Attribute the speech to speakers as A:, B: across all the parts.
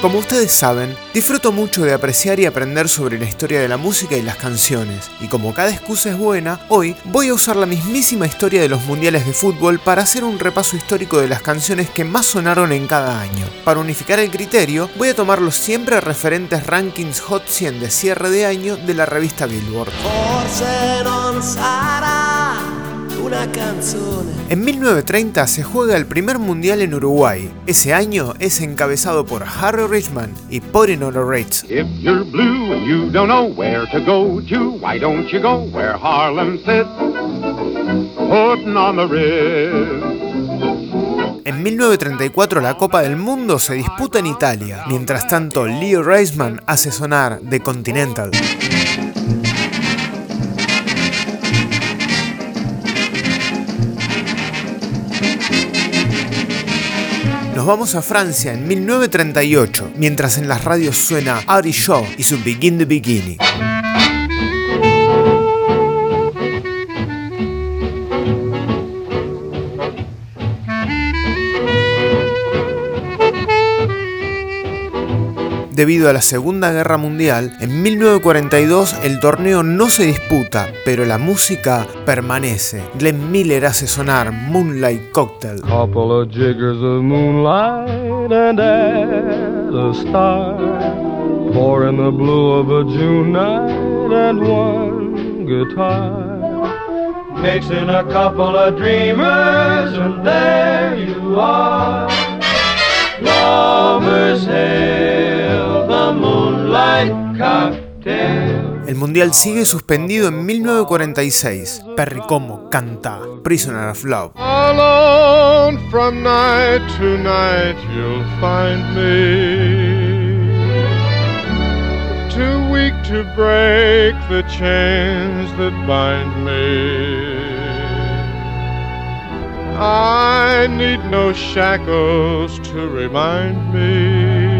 A: Como ustedes saben, disfruto mucho de apreciar y aprender sobre la historia de la música y las canciones, y como cada excusa es buena, hoy voy a usar la mismísima historia de los mundiales de fútbol para hacer un repaso histórico de las canciones que más sonaron en cada año. Para unificar el criterio, voy a tomar los siempre referentes rankings Hot 100 de cierre de año de la revista Billboard. En 1930 se juega el primer mundial en Uruguay. Ese año es encabezado por Harry Richman y Putting on the Ritz. En 1934 la Copa del Mundo se disputa en Italia. Mientras tanto, Leo Reisman hace sonar The Continental. Vamos a Francia en 1938, mientras en las radios suena Audi Shaw y su Begin the Bikini. Debido a la Segunda Guerra Mundial, en 1942 el torneo no se disputa, pero la música permanece. Glenn Miller hace sonar Moonlight Cocktail. Couple of jiggers of moonlight and add a star. Four in the blue of a June night and one guitar. Mixing a couple of dreamers and there you are. Lovers El mundial sigue suspendido en 1946. Perry Como canta Prisoner of Love. Alone from night to night you'll find me. Too weak to break the chains that bind me. I need no shackles to remind me.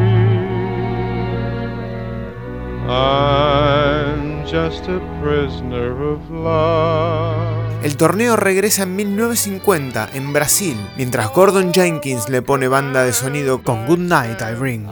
A: El torneo regresa en 1950 en Brasil, mientras Gordon Jenkins le pone banda de sonido con Good Night Irene.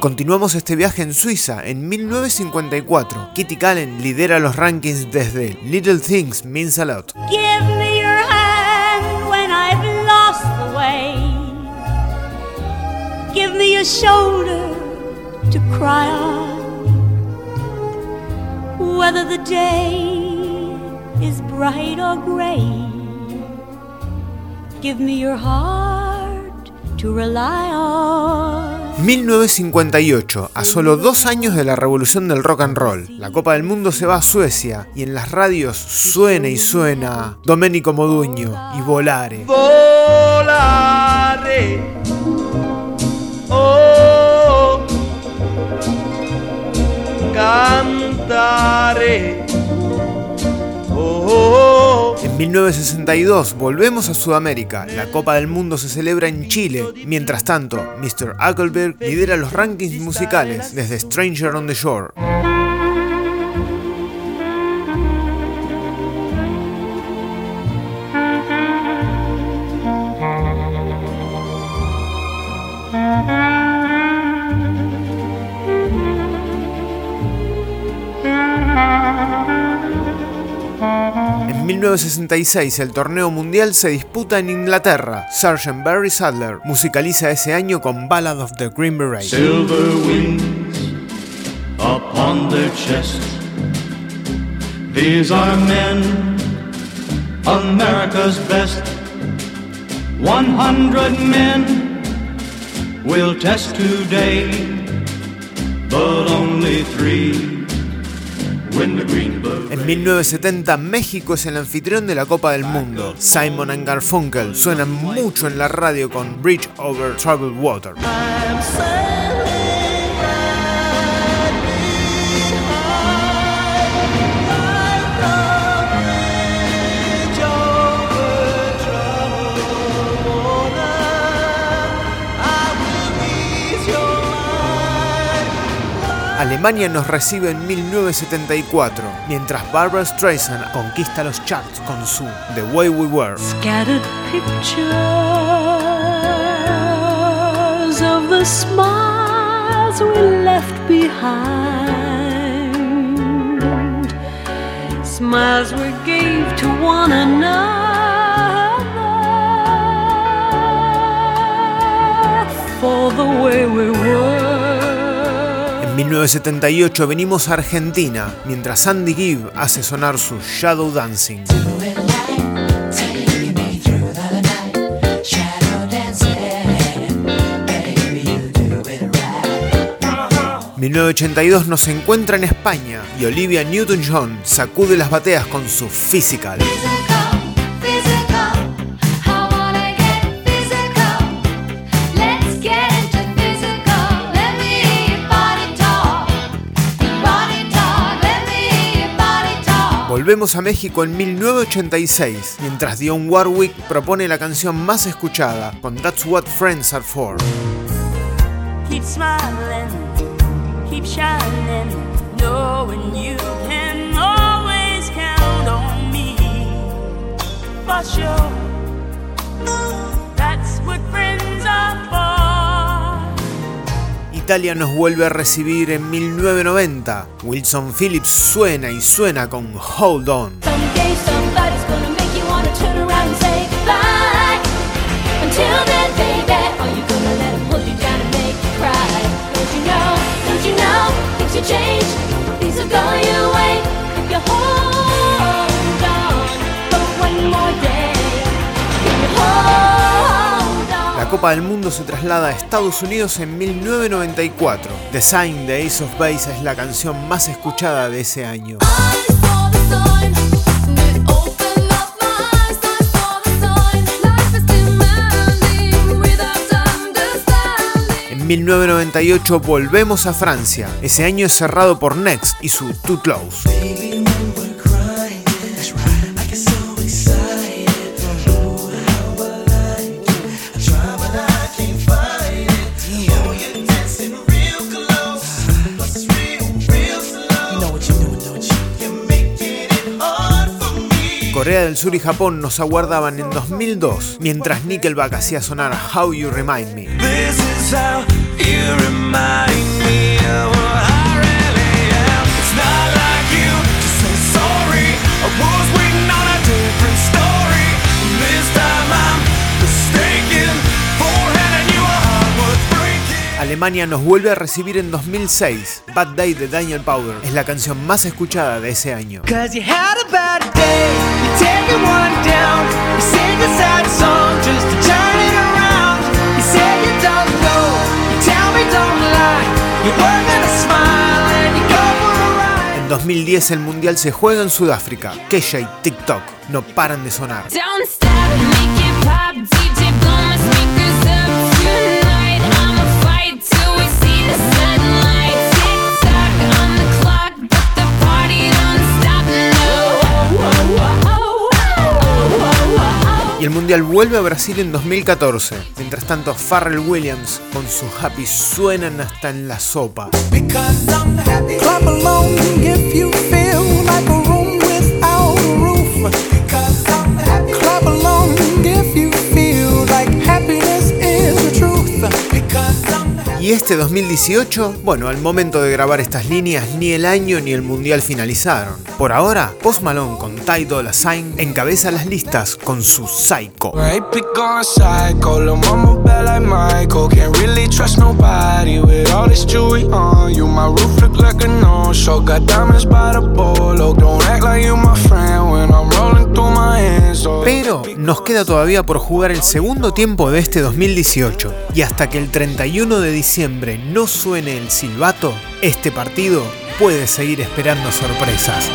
A: Continuamos este viaje en Suiza en 1954. Kitty Callen lidera los rankings desde Little Things Means a Lot. Give me your hand when I've lost the way. Give me a shoulder to cry on. Whether the day is bright or gray. Give me your heart to rely on. 1958, a solo dos años de la revolución del rock and roll, la Copa del Mundo se va a Suecia y en las radios suena y suena Domenico Moduño y Volare. Volare. Oh, cantare. En 1962 volvemos a Sudamérica. La Copa del Mundo se celebra en Chile. Mientras tanto, Mr. Ackelberg lidera los rankings musicales desde Stranger on the Shore. 1966 el torneo mundial se disputa en Inglaterra. Sgt. Barry Sadler musicaliza ese año con Ballad of the Green Beret. Silver wings upon their chest. These are men, America's best. 100 men will test today, en 1970 México es el anfitrión de la Copa del Mundo. Simon and Garfunkel suenan mucho en la radio con Bridge Over Troubled Water. Alemania nos recibe en 1974, mientras Barbara Streisand conquista los charts con su The Way We Were.
B: Scattered pictures of the smiles we left behind, smiles we gave to one another. For the way we were.
A: En 1978 venimos a Argentina, mientras Sandy Gibb hace sonar su Shadow Dancing. 1982 nos encuentra en España y Olivia Newton-John sacude las bateas con su Physical. Volvemos a México en 1986, mientras Dion Warwick propone la canción más escuchada, con That's What Friends Are For. Italia nos vuelve a recibir en 1990. Wilson Phillips suena y suena con Hold On. Copa del Mundo se traslada a Estados Unidos en 1994. The Sign de Ace of Base es la canción más escuchada de ese año. En 1998 volvemos a Francia. Ese año es cerrado por Next y su Too Close. Corea del Sur y Japón nos aguardaban en 2002, mientras Nickelback hacía sonar How You Remind Me. Alemania nos vuelve a recibir en 2006. Bad Day de Daniel Powder es la canción más escuchada de ese año. En 2010 el Mundial se juega en Sudáfrica. Kesha y TikTok no paran de sonar.
C: Don't
A: Mundial vuelve a Brasil en 2014. Mientras tanto, Pharrell Williams con su Happy suenan hasta en la sopa. Este 2018, bueno, al momento de grabar estas líneas, ni el año ni el mundial finalizaron. Por ahora, Post Malone con Ty Dolla Sign encabeza las listas con su Psycho. Pero nos queda todavía por jugar el segundo tiempo de este 2018. Y hasta que el 31 de diciembre no suene el silbato, este partido puede seguir esperando sorpresas.